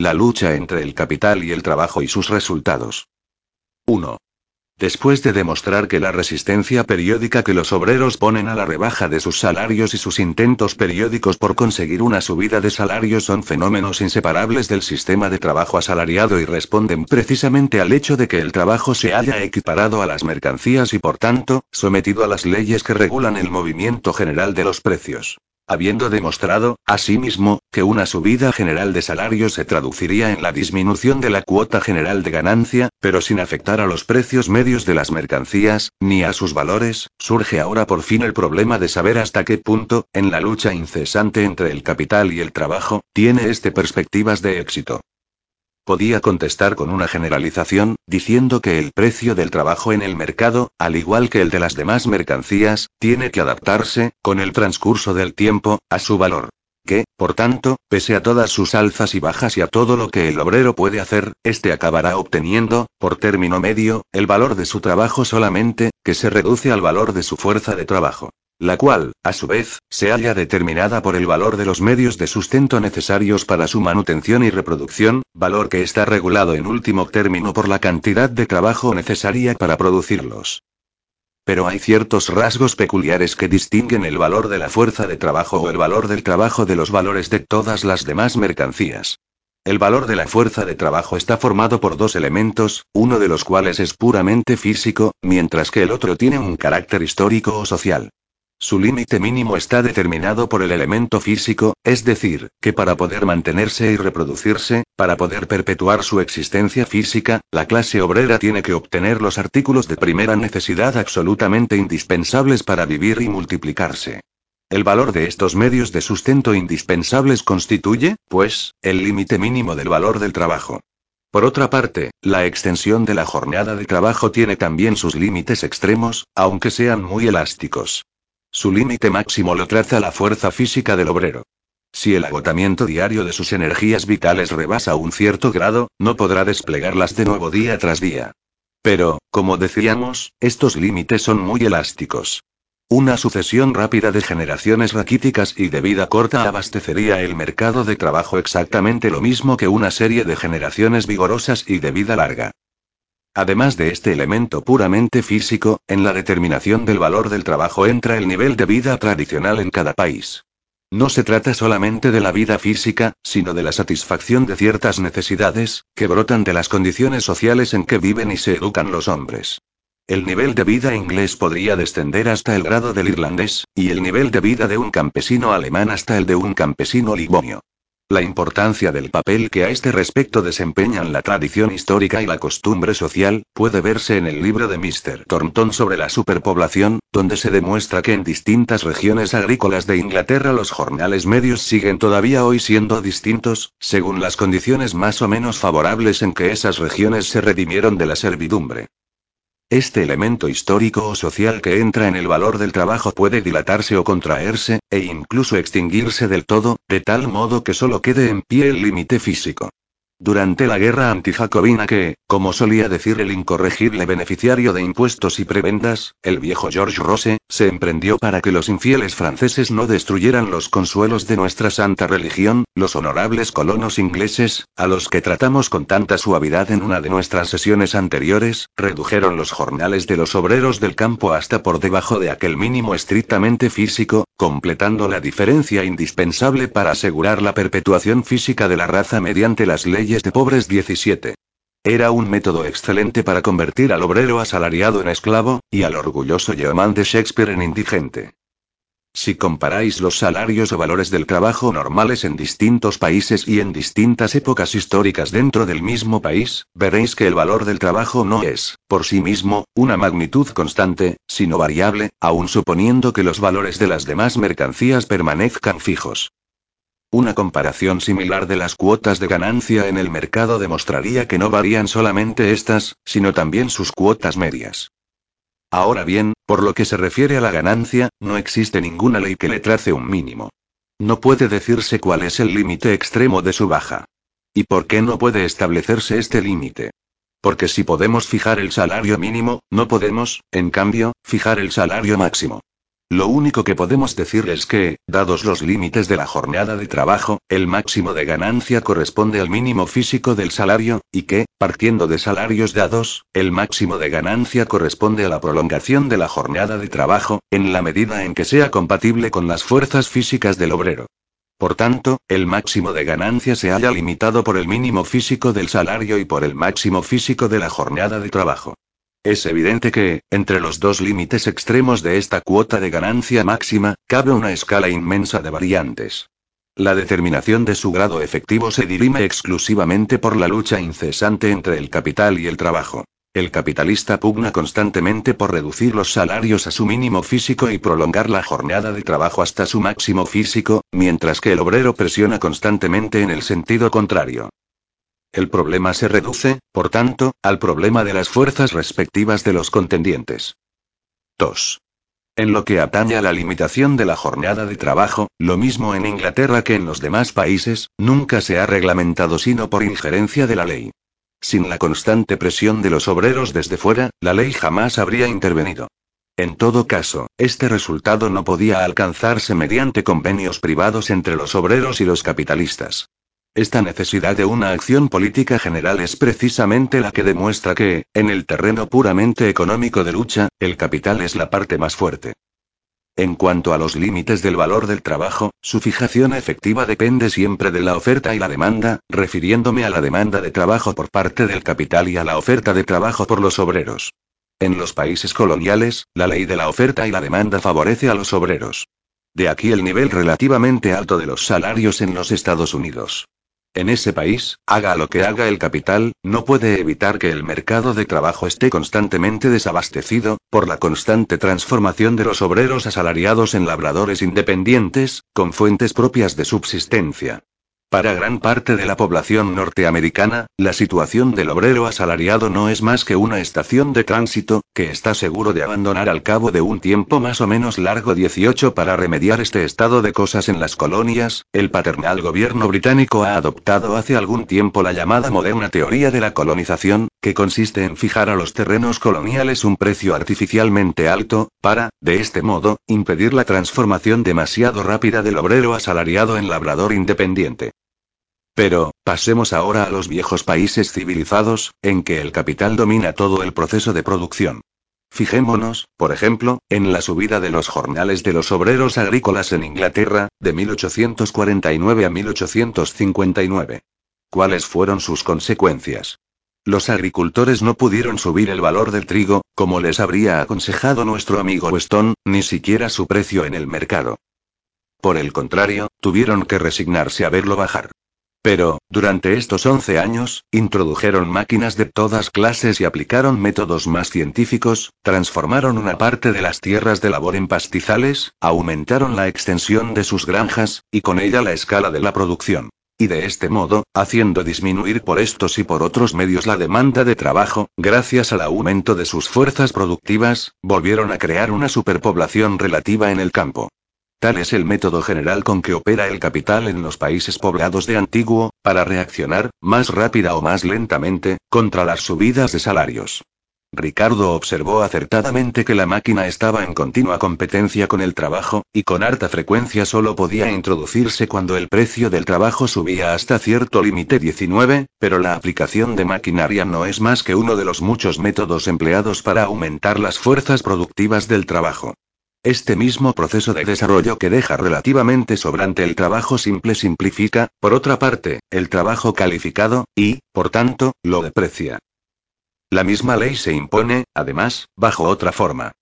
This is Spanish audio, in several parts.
La lucha entre el capital y el trabajo y sus resultados. 1. Después de demostrar que la resistencia periódica que los obreros ponen a la rebaja de sus salarios y sus intentos periódicos por conseguir una subida de salarios son fenómenos inseparables del sistema de trabajo asalariado y responden precisamente al hecho de que el trabajo se haya equiparado a las mercancías y por tanto, sometido a las leyes que regulan el movimiento general de los precios habiendo demostrado, asimismo, que una subida general de salarios se traduciría en la disminución de la cuota general de ganancia, pero sin afectar a los precios medios de las mercancías, ni a sus valores, surge ahora por fin el problema de saber hasta qué punto, en la lucha incesante entre el capital y el trabajo, tiene este perspectivas de éxito. Podía contestar con una generalización, diciendo que el precio del trabajo en el mercado, al igual que el de las demás mercancías, tiene que adaptarse, con el transcurso del tiempo, a su valor. Que, por tanto, pese a todas sus alzas y bajas y a todo lo que el obrero puede hacer, éste acabará obteniendo, por término medio, el valor de su trabajo solamente, que se reduce al valor de su fuerza de trabajo la cual, a su vez, se halla determinada por el valor de los medios de sustento necesarios para su manutención y reproducción, valor que está regulado en último término por la cantidad de trabajo necesaria para producirlos. Pero hay ciertos rasgos peculiares que distinguen el valor de la fuerza de trabajo o el valor del trabajo de los valores de todas las demás mercancías. El valor de la fuerza de trabajo está formado por dos elementos, uno de los cuales es puramente físico, mientras que el otro tiene un carácter histórico o social. Su límite mínimo está determinado por el elemento físico, es decir, que para poder mantenerse y reproducirse, para poder perpetuar su existencia física, la clase obrera tiene que obtener los artículos de primera necesidad absolutamente indispensables para vivir y multiplicarse. El valor de estos medios de sustento indispensables constituye, pues, el límite mínimo del valor del trabajo. Por otra parte, la extensión de la jornada de trabajo tiene también sus límites extremos, aunque sean muy elásticos. Su límite máximo lo traza la fuerza física del obrero. Si el agotamiento diario de sus energías vitales rebasa un cierto grado, no podrá desplegarlas de nuevo día tras día. Pero, como decíamos, estos límites son muy elásticos. Una sucesión rápida de generaciones raquíticas y de vida corta abastecería el mercado de trabajo exactamente lo mismo que una serie de generaciones vigorosas y de vida larga. Además de este elemento puramente físico, en la determinación del valor del trabajo entra el nivel de vida tradicional en cada país. No se trata solamente de la vida física, sino de la satisfacción de ciertas necesidades, que brotan de las condiciones sociales en que viven y se educan los hombres. El nivel de vida inglés podría descender hasta el grado del irlandés, y el nivel de vida de un campesino alemán hasta el de un campesino livonio. La importancia del papel que a este respecto desempeñan la tradición histórica y la costumbre social, puede verse en el libro de Mr. Thornton sobre la superpoblación, donde se demuestra que en distintas regiones agrícolas de Inglaterra los jornales medios siguen todavía hoy siendo distintos, según las condiciones más o menos favorables en que esas regiones se redimieron de la servidumbre. Este elemento histórico o social que entra en el valor del trabajo puede dilatarse o contraerse, e incluso extinguirse del todo, de tal modo que solo quede en pie el límite físico. Durante la guerra antijacobina que, como solía decir el incorregible beneficiario de impuestos y prebendas, el viejo George Rose, se emprendió para que los infieles franceses no destruyeran los consuelos de nuestra santa religión, los honorables colonos ingleses, a los que tratamos con tanta suavidad en una de nuestras sesiones anteriores, redujeron los jornales de los obreros del campo hasta por debajo de aquel mínimo estrictamente físico, completando la diferencia indispensable para asegurar la perpetuación física de la raza mediante las leyes de pobres 17. Era un método excelente para convertir al obrero asalariado en esclavo, y al orgulloso yeoman de Shakespeare en indigente. Si comparáis los salarios o valores del trabajo normales en distintos países y en distintas épocas históricas dentro del mismo país, veréis que el valor del trabajo no es, por sí mismo, una magnitud constante, sino variable, aun suponiendo que los valores de las demás mercancías permanezcan fijos. Una comparación similar de las cuotas de ganancia en el mercado demostraría que no varían solamente estas, sino también sus cuotas medias. Ahora bien, por lo que se refiere a la ganancia, no existe ninguna ley que le trace un mínimo. No puede decirse cuál es el límite extremo de su baja. ¿Y por qué no puede establecerse este límite? Porque si podemos fijar el salario mínimo, no podemos, en cambio, fijar el salario máximo. Lo único que podemos decir es que, dados los límites de la jornada de trabajo, el máximo de ganancia corresponde al mínimo físico del salario, y que, partiendo de salarios dados, el máximo de ganancia corresponde a la prolongación de la jornada de trabajo, en la medida en que sea compatible con las fuerzas físicas del obrero. Por tanto, el máximo de ganancia se haya limitado por el mínimo físico del salario y por el máximo físico de la jornada de trabajo. Es evidente que, entre los dos límites extremos de esta cuota de ganancia máxima, cabe una escala inmensa de variantes. La determinación de su grado efectivo se dirime exclusivamente por la lucha incesante entre el capital y el trabajo. El capitalista pugna constantemente por reducir los salarios a su mínimo físico y prolongar la jornada de trabajo hasta su máximo físico, mientras que el obrero presiona constantemente en el sentido contrario. El problema se reduce, por tanto, al problema de las fuerzas respectivas de los contendientes. 2. En lo que atañe a la limitación de la jornada de trabajo, lo mismo en Inglaterra que en los demás países, nunca se ha reglamentado sino por injerencia de la ley. Sin la constante presión de los obreros desde fuera, la ley jamás habría intervenido. En todo caso, este resultado no podía alcanzarse mediante convenios privados entre los obreros y los capitalistas. Esta necesidad de una acción política general es precisamente la que demuestra que, en el terreno puramente económico de lucha, el capital es la parte más fuerte. En cuanto a los límites del valor del trabajo, su fijación efectiva depende siempre de la oferta y la demanda, refiriéndome a la demanda de trabajo por parte del capital y a la oferta de trabajo por los obreros. En los países coloniales, la ley de la oferta y la demanda favorece a los obreros. De aquí el nivel relativamente alto de los salarios en los Estados Unidos. En ese país, haga lo que haga el capital, no puede evitar que el mercado de trabajo esté constantemente desabastecido, por la constante transformación de los obreros asalariados en labradores independientes, con fuentes propias de subsistencia. Para gran parte de la población norteamericana, la situación del obrero asalariado no es más que una estación de tránsito, que está seguro de abandonar al cabo de un tiempo más o menos largo 18 para remediar este estado de cosas en las colonias. El paternal gobierno británico ha adoptado hace algún tiempo la llamada moderna teoría de la colonización, que consiste en fijar a los terrenos coloniales un precio artificialmente alto, para, de este modo, impedir la transformación demasiado rápida del obrero asalariado en labrador independiente. Pero, pasemos ahora a los viejos países civilizados, en que el capital domina todo el proceso de producción. Fijémonos, por ejemplo, en la subida de los jornales de los obreros agrícolas en Inglaterra, de 1849 a 1859. ¿Cuáles fueron sus consecuencias? Los agricultores no pudieron subir el valor del trigo, como les habría aconsejado nuestro amigo Weston, ni siquiera su precio en el mercado. Por el contrario, tuvieron que resignarse a verlo bajar. Pero, durante estos 11 años, introdujeron máquinas de todas clases y aplicaron métodos más científicos, transformaron una parte de las tierras de labor en pastizales, aumentaron la extensión de sus granjas, y con ella la escala de la producción. Y de este modo, haciendo disminuir por estos y por otros medios la demanda de trabajo, gracias al aumento de sus fuerzas productivas, volvieron a crear una superpoblación relativa en el campo. Tal es el método general con que opera el capital en los países poblados de antiguo, para reaccionar, más rápida o más lentamente, contra las subidas de salarios. Ricardo observó acertadamente que la máquina estaba en continua competencia con el trabajo, y con harta frecuencia solo podía introducirse cuando el precio del trabajo subía hasta cierto límite 19, pero la aplicación de maquinaria no es más que uno de los muchos métodos empleados para aumentar las fuerzas productivas del trabajo. Este mismo proceso de desarrollo que deja relativamente sobrante el trabajo simple simplifica, por otra parte, el trabajo calificado, y, por tanto, lo deprecia. La misma ley se impone, además, bajo otra forma.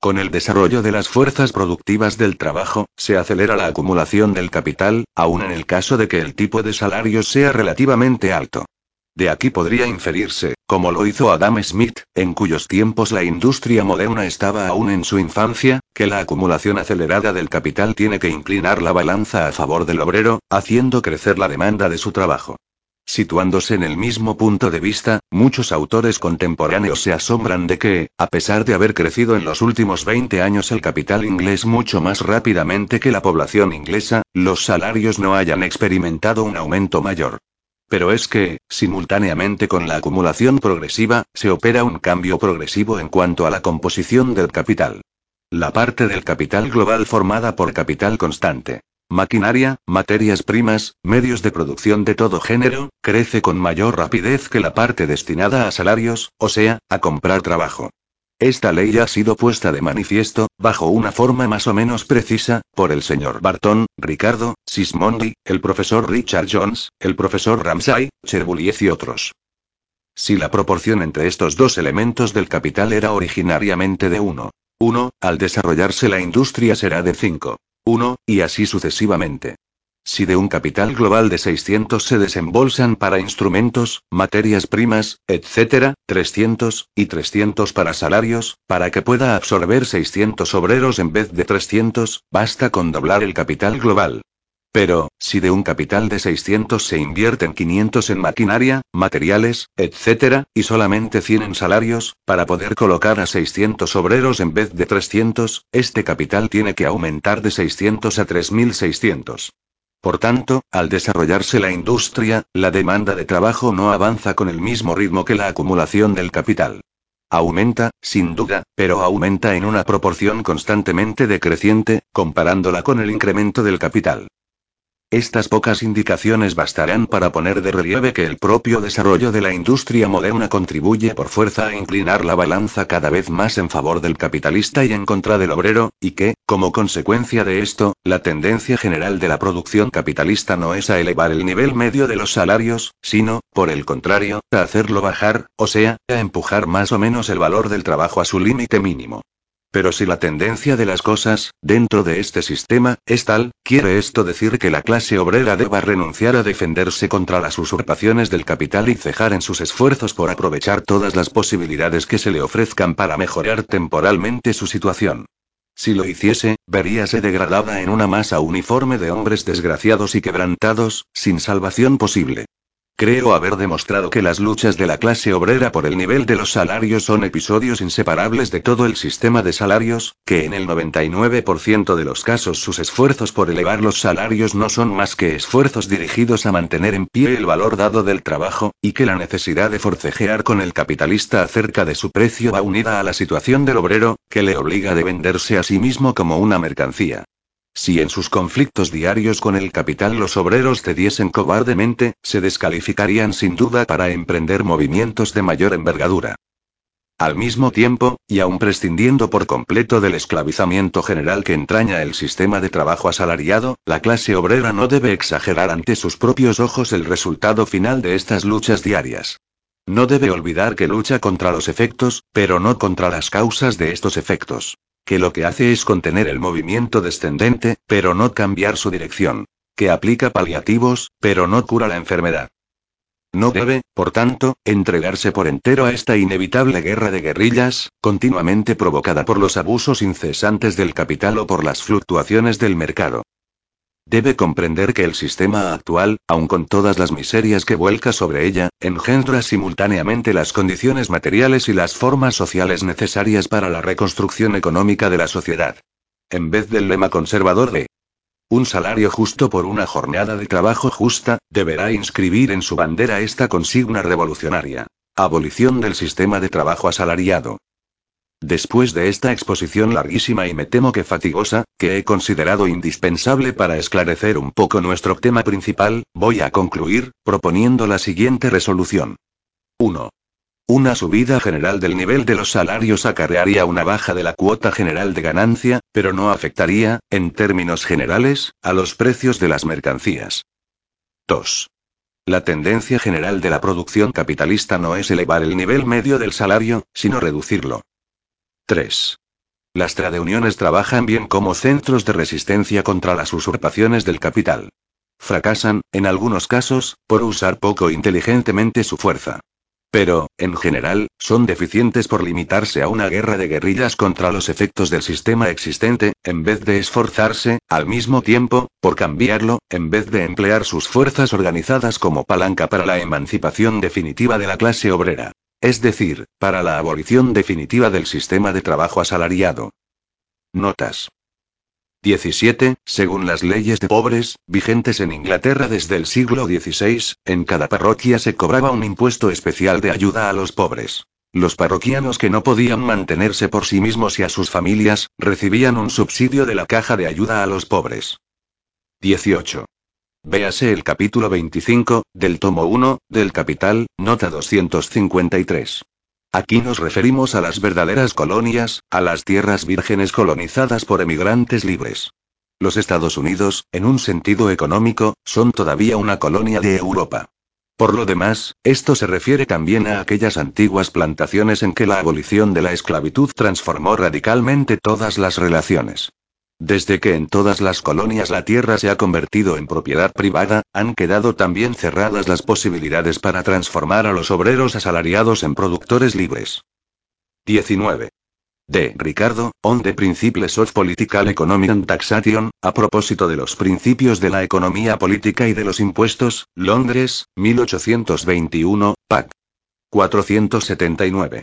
Con el desarrollo de las fuerzas productivas del trabajo, se acelera la acumulación del capital, aun en el caso de que el tipo de salario sea relativamente alto. De aquí podría inferirse, como lo hizo Adam Smith, en cuyos tiempos la industria moderna estaba aún en su infancia, que la acumulación acelerada del capital tiene que inclinar la balanza a favor del obrero, haciendo crecer la demanda de su trabajo. Situándose en el mismo punto de vista, muchos autores contemporáneos se asombran de que, a pesar de haber crecido en los últimos 20 años el capital inglés mucho más rápidamente que la población inglesa, los salarios no hayan experimentado un aumento mayor. Pero es que, simultáneamente con la acumulación progresiva, se opera un cambio progresivo en cuanto a la composición del capital. La parte del capital global formada por capital constante, maquinaria, materias primas, medios de producción de todo género, crece con mayor rapidez que la parte destinada a salarios, o sea, a comprar trabajo. Esta ley ha sido puesta de manifiesto, bajo una forma más o menos precisa, por el señor Barton, Ricardo, Sismondi, el profesor Richard Jones, el profesor Ramsay, Cherbuliez y otros. Si la proporción entre estos dos elementos del capital era originariamente de 1, 1, al desarrollarse la industria será de 5, 1, y así sucesivamente. Si de un capital global de 600 se desembolsan para instrumentos, materias primas, etc., 300, y 300 para salarios, para que pueda absorber 600 obreros en vez de 300, basta con doblar el capital global. Pero, si de un capital de 600 se invierten 500 en maquinaria, materiales, etc., y solamente 100 en salarios, para poder colocar a 600 obreros en vez de 300, este capital tiene que aumentar de 600 a 3600. Por tanto, al desarrollarse la industria, la demanda de trabajo no avanza con el mismo ritmo que la acumulación del capital. Aumenta, sin duda, pero aumenta en una proporción constantemente decreciente, comparándola con el incremento del capital. Estas pocas indicaciones bastarán para poner de relieve que el propio desarrollo de la industria moderna contribuye por fuerza a inclinar la balanza cada vez más en favor del capitalista y en contra del obrero, y que, como consecuencia de esto, la tendencia general de la producción capitalista no es a elevar el nivel medio de los salarios, sino, por el contrario, a hacerlo bajar, o sea, a empujar más o menos el valor del trabajo a su límite mínimo. Pero si la tendencia de las cosas, dentro de este sistema, es tal, quiere esto decir que la clase obrera deba renunciar a defenderse contra las usurpaciones del capital y cejar en sus esfuerzos por aprovechar todas las posibilidades que se le ofrezcan para mejorar temporalmente su situación. Si lo hiciese, veríase degradada en una masa uniforme de hombres desgraciados y quebrantados, sin salvación posible. Creo haber demostrado que las luchas de la clase obrera por el nivel de los salarios son episodios inseparables de todo el sistema de salarios, que en el 99% de los casos sus esfuerzos por elevar los salarios no son más que esfuerzos dirigidos a mantener en pie el valor dado del trabajo, y que la necesidad de forcejear con el capitalista acerca de su precio va unida a la situación del obrero, que le obliga de venderse a sí mismo como una mercancía. Si en sus conflictos diarios con el capital los obreros cediesen cobardemente, se descalificarían sin duda para emprender movimientos de mayor envergadura. Al mismo tiempo, y aun prescindiendo por completo del esclavizamiento general que entraña el sistema de trabajo asalariado, la clase obrera no debe exagerar ante sus propios ojos el resultado final de estas luchas diarias. No debe olvidar que lucha contra los efectos, pero no contra las causas de estos efectos que lo que hace es contener el movimiento descendente, pero no cambiar su dirección, que aplica paliativos, pero no cura la enfermedad. No debe, por tanto, entregarse por entero a esta inevitable guerra de guerrillas, continuamente provocada por los abusos incesantes del capital o por las fluctuaciones del mercado. Debe comprender que el sistema actual, aun con todas las miserias que vuelca sobre ella, engendra simultáneamente las condiciones materiales y las formas sociales necesarias para la reconstrucción económica de la sociedad. En vez del lema conservador de un salario justo por una jornada de trabajo justa, deberá inscribir en su bandera esta consigna revolucionaria. Abolición del sistema de trabajo asalariado. Después de esta exposición larguísima y me temo que fatigosa, que he considerado indispensable para esclarecer un poco nuestro tema principal, voy a concluir, proponiendo la siguiente resolución. 1. Una subida general del nivel de los salarios acarrearía una baja de la cuota general de ganancia, pero no afectaría, en términos generales, a los precios de las mercancías. 2. La tendencia general de la producción capitalista no es elevar el nivel medio del salario, sino reducirlo. 3. Las tradeuniones trabajan bien como centros de resistencia contra las usurpaciones del capital. fracasan, en algunos casos, por usar poco inteligentemente su fuerza. Pero, en general, son deficientes por limitarse a una guerra de guerrillas contra los efectos del sistema existente, en vez de esforzarse, al mismo tiempo, por cambiarlo, en vez de emplear sus fuerzas organizadas como palanca para la emancipación definitiva de la clase obrera. Es decir, para la abolición definitiva del sistema de trabajo asalariado. Notas. 17. Según las leyes de pobres, vigentes en Inglaterra desde el siglo XVI, en cada parroquia se cobraba un impuesto especial de ayuda a los pobres. Los parroquianos que no podían mantenerse por sí mismos y a sus familias, recibían un subsidio de la caja de ayuda a los pobres. 18. Véase el capítulo 25, del tomo 1, del Capital, nota 253. Aquí nos referimos a las verdaderas colonias, a las tierras vírgenes colonizadas por emigrantes libres. Los Estados Unidos, en un sentido económico, son todavía una colonia de Europa. Por lo demás, esto se refiere también a aquellas antiguas plantaciones en que la abolición de la esclavitud transformó radicalmente todas las relaciones. Desde que en todas las colonias la tierra se ha convertido en propiedad privada, han quedado también cerradas las posibilidades para transformar a los obreros asalariados en productores libres. 19. De Ricardo, On the Principles of Political Economy and Taxation, a propósito de los principios de la economía política y de los impuestos, Londres, 1821, Pat. 479.